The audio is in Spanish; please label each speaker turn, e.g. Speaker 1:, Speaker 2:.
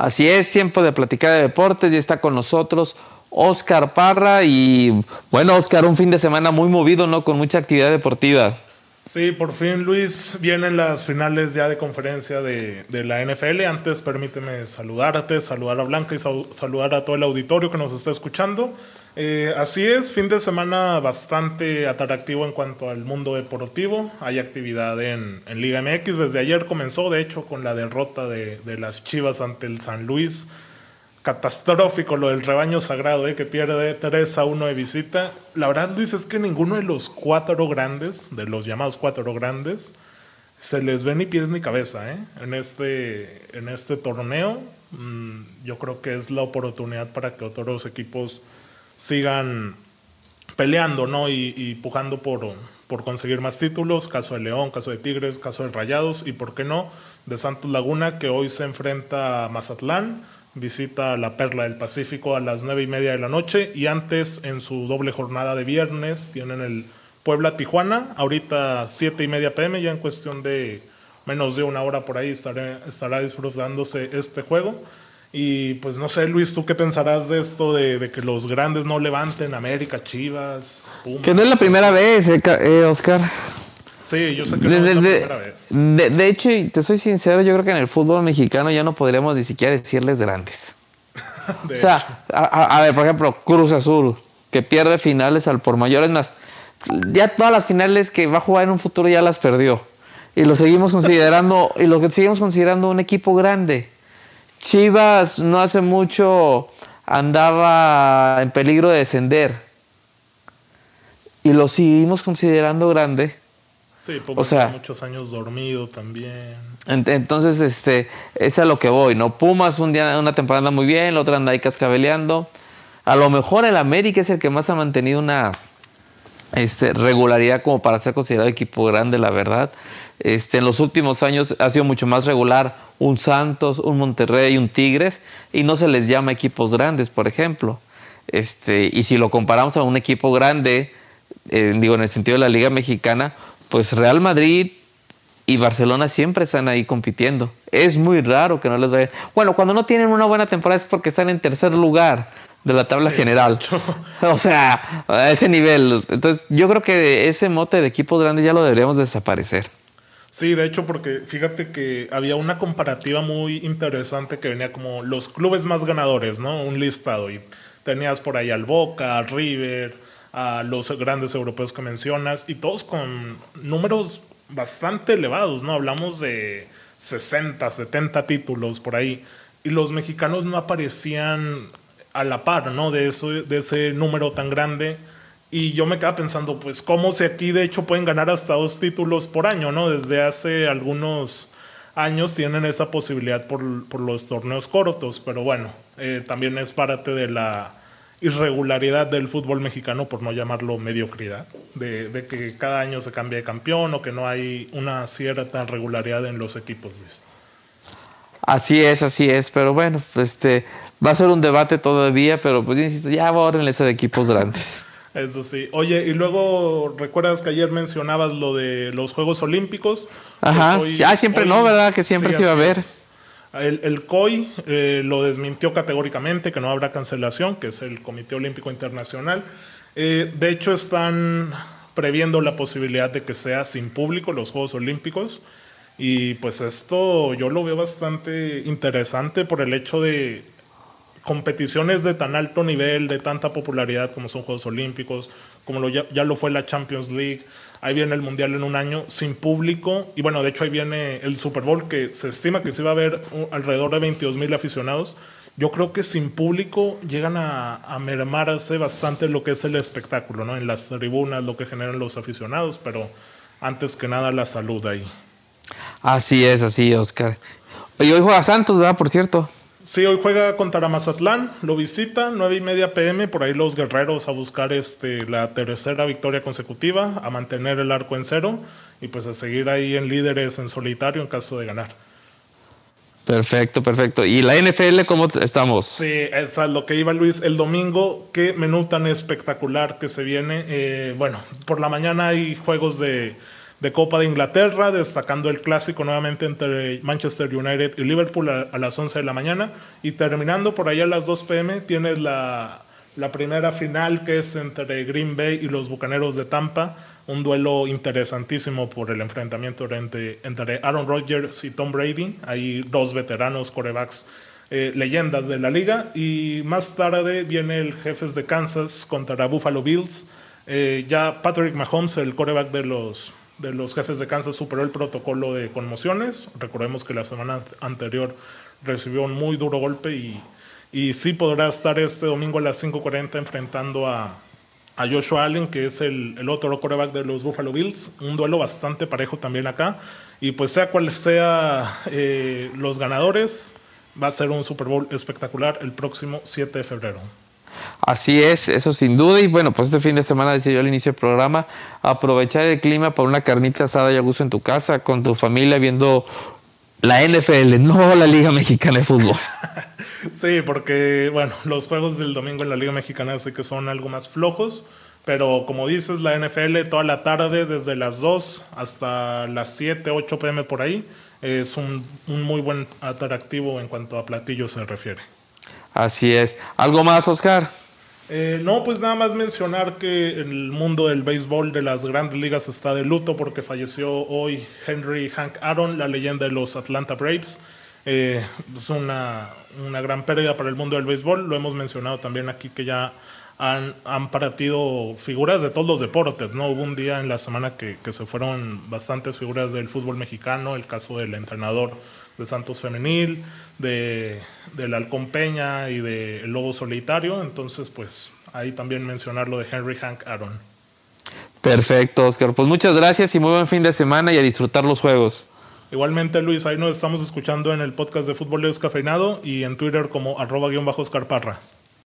Speaker 1: Así es, tiempo de platicar de deportes y está con nosotros Oscar Parra y bueno, Oscar, un fin de semana muy movido, ¿no? Con mucha actividad deportiva.
Speaker 2: Sí, por fin Luis, vienen las finales ya de conferencia de, la NFL. Antes permíteme saludarte, saludar a Blanca y saludar a todo el auditorio que nos está escuchando. Eh, así es, fin de semana bastante atractivo en cuanto al mundo deportivo. Hay actividad en, Liga MX. Desde ayer comenzó, de hecho, con la derrota de, de las Chivas ante el San Luis catastrófico lo del rebaño sagrado, ¿eh? que pierde 3 a 1 de visita. La verdad, Luis, es que ninguno de los cuatro grandes, de los llamados cuatro grandes, se les ve ni pies ni cabeza ¿eh? en, este, en este torneo. Mm, yo creo que es la oportunidad para que otros equipos sigan peleando ¿no? y, pujando por, por conseguir más títulos. Caso de León, caso de Tigres, caso de Rayados y, ¿por qué no?, de Santos Laguna, que hoy se enfrenta a Mazatlán visita la Perla del Pacífico a las nueve y media de la noche y antes en su doble jornada de viernes tienen el Puebla Tijuana, ahorita siete y media pm, ya en cuestión de menos de una hora por ahí estará disfrutándose este juego. Y pues no sé, Luis, ¿tú qué pensarás de esto de, que los grandes no levanten América, Chivas?
Speaker 1: Que no es la primera vez, eh, eh Oscar.
Speaker 2: Sí, yo sé que no es la primera vez.
Speaker 1: De, hecho, te soy sincero, yo creo que en el fútbol mexicano ya no podríamos ni siquiera decirles grandes. o sea, a, ver, por ejemplo, Cruz Azul, que pierde finales al por mayores más. Ya todas las finales que va a jugar en un futuro ya las perdió. Y lo seguimos considerando, y lo que seguimos considerando un equipo grande. Chivas no hace mucho andaba en peligro de descender. Y lo seguimos considerando grande
Speaker 2: Sí, o sea, muchos años dormido también.
Speaker 1: entonces, este, es a lo que voy, ¿no? Pumas un día, una temporada muy bien, la otra anda ahí cascabeleando. A lo mejor el América es el que más ha mantenido una este, regularidad como para ser considerado equipo grande, la verdad. Este, en los últimos años ha sido mucho más regular un Santos, un Monterrey, un Tigres, y no se les llama equipos grandes, por ejemplo. Este, y si lo comparamos a un equipo grande, eh, digo, en el sentido de la Liga Mexicana, pues Real Madrid y Barcelona siempre están ahí compitiendo. Es muy raro que no les vaya. Bueno, cuando no tienen una buena temporada es porque están en tercer lugar de la tabla general. o sea, a ese nivel. Entonces, yo creo que ese mote de equipos grandes ya lo deberíamos desaparecer.
Speaker 2: Sí, de hecho, porque fíjate que había una comparativa muy interesante que venía como los clubes más ganadores, ¿no? Un listado. Y tenías por ahí al Boca, al River, a los grandes europeos que mencionas, y todos con números bastante elevados, ¿no? Hablamos de 60, 70 títulos por ahí, y los mexicanos no aparecían a la par, ¿no? De, eso, de ese número tan grande. Y yo me quedaba pensando, pues, ¿cómo si aquí de hecho pueden ganar hasta dos títulos por año, ¿no? Desde hace algunos años tienen esa posibilidad por, los torneos cortos, pero bueno, eh, también es parte de la irregularidad del fútbol mexicano, por no llamarlo mediocridad, de, que cada año se cambia de campeón o que no hay una cierta regularidad en los equipos, Luis.
Speaker 1: Así es, así es, pero bueno, este va a ser un debate todavía, pero pues insisto, ya ahora eso de equipos grandes.
Speaker 2: Eso sí. Oye, y luego, ¿recuerdas que ayer mencionabas lo de los Juegos Olímpicos?
Speaker 1: Ajá, pues ah, siempre no, ¿verdad? Que siempre se iba a ver.
Speaker 2: El, COI eh, lo desmintió categóricamente, que no habrá cancelación, que es el Comité Olímpico Internacional. Eh, de hecho, están previendo la posibilidad de que sea sin público los Juegos Olímpicos. Y pues esto yo lo veo bastante interesante por el hecho de competiciones de tan alto nivel, de tanta popularidad como son Juegos Olímpicos, como ya, lo fue la Champions League, ahí viene el Mundial en un año sin público, y bueno, de hecho ahí viene el Super Bowl, que se estima que se va a ver alrededor de 22 mil aficionados. Yo creo que sin público llegan a, a mermarse bastante lo que es el espectáculo, ¿no? En las tribunas, lo que generan los aficionados, pero antes que nada la salud ahí.
Speaker 1: Así es, así, Oscar. Y hoy juega Santos, ¿verdad? Por cierto.
Speaker 2: Sí, hoy juega contra Mazatlán, lo visita, 9 y media pm, por ahí los guerreros a buscar este, la tercera victoria consecutiva, a mantener el arco en cero y pues a seguir ahí en líderes en solitario en caso de ganar.
Speaker 1: Perfecto, perfecto. ¿Y la NFL cómo estamos?
Speaker 2: Sí, es lo que iba Luis. El domingo, qué menú tan espectacular que se viene. Eh, bueno, por la mañana hay juegos de de Copa de Inglaterra, destacando el clásico nuevamente entre Manchester United y Liverpool a, las 11 de la mañana. Y terminando por allá a las 2 pm, tienes la, la primera final que es entre Green Bay y los Bucaneros de Tampa. Un duelo interesantísimo por el enfrentamiento entre, entre Aaron Rodgers y Tom Brady. Hay dos veteranos corebacks eh, leyendas de la liga. Y más tarde viene el Jefes de Kansas contra Buffalo Bills. Eh, ya Patrick Mahomes, el coreback de los, de los Jefes de Kansas, superó el protocolo de conmociones. Recordemos que la semana anterior recibió un muy duro golpe y, y sí podrá estar este domingo a las 5.40 enfrentando a, a Joshua Allen, que es el, el, otro coreback de los Buffalo Bills. Un duelo bastante parejo también acá. Y pues sea cual sea eh, los ganadores, va a ser un Super Bowl espectacular el próximo 7 de febrero.
Speaker 1: Así es, eso sin duda. Y bueno, pues este fin de semana, decía yo al inicio del programa, aprovechar el clima para una carnita asada y a gusto en tu casa, con tu familia, viendo la NFL, no la Liga Mexicana de Fútbol.
Speaker 2: sí, porque, bueno, los juegos del domingo en la Liga Mexicana sé que son algo más flojos. Pero como dices, la NFL toda la tarde, desde las 2 hasta las 7, 8 pm por ahí, es un, un muy buen atractivo en cuanto a platillos se refiere.
Speaker 1: Así es. ¿Algo más, Oscar?
Speaker 2: Eh, no, pues nada más mencionar que el mundo del béisbol de las grandes ligas está de luto porque falleció hoy Henry Hank Aaron, la leyenda de los Atlanta Braves. Eh, es una, una, gran pérdida para el mundo del béisbol. Lo hemos mencionado también aquí que ya han, han partido figuras de todos los deportes. ¿no? Hubo un día en la semana que, que se fueron bastantes figuras del fútbol mexicano, el caso del entrenador de Santos Femenil, de, del Halcón Peña y del Lobo Solitario. Entonces, pues ahí también mencionar lo de Henry Hank Aaron.
Speaker 1: Perfecto, Oscar. Pues muchas gracias y muy buen fin de semana y a disfrutar los juegos.
Speaker 2: Igualmente, Luis, ahí nos estamos escuchando en el podcast de Fútbol Descafeinado y en Twitter como arroba guion bajo Oscar Parra.